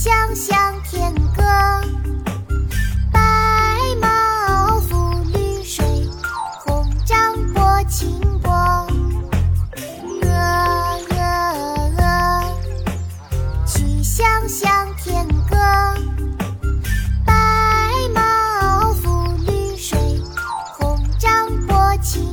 翔向天歌，白毛浮绿水，红掌拨清波。鹅鹅鹅，曲项向天歌，白毛浮绿水，红掌拨清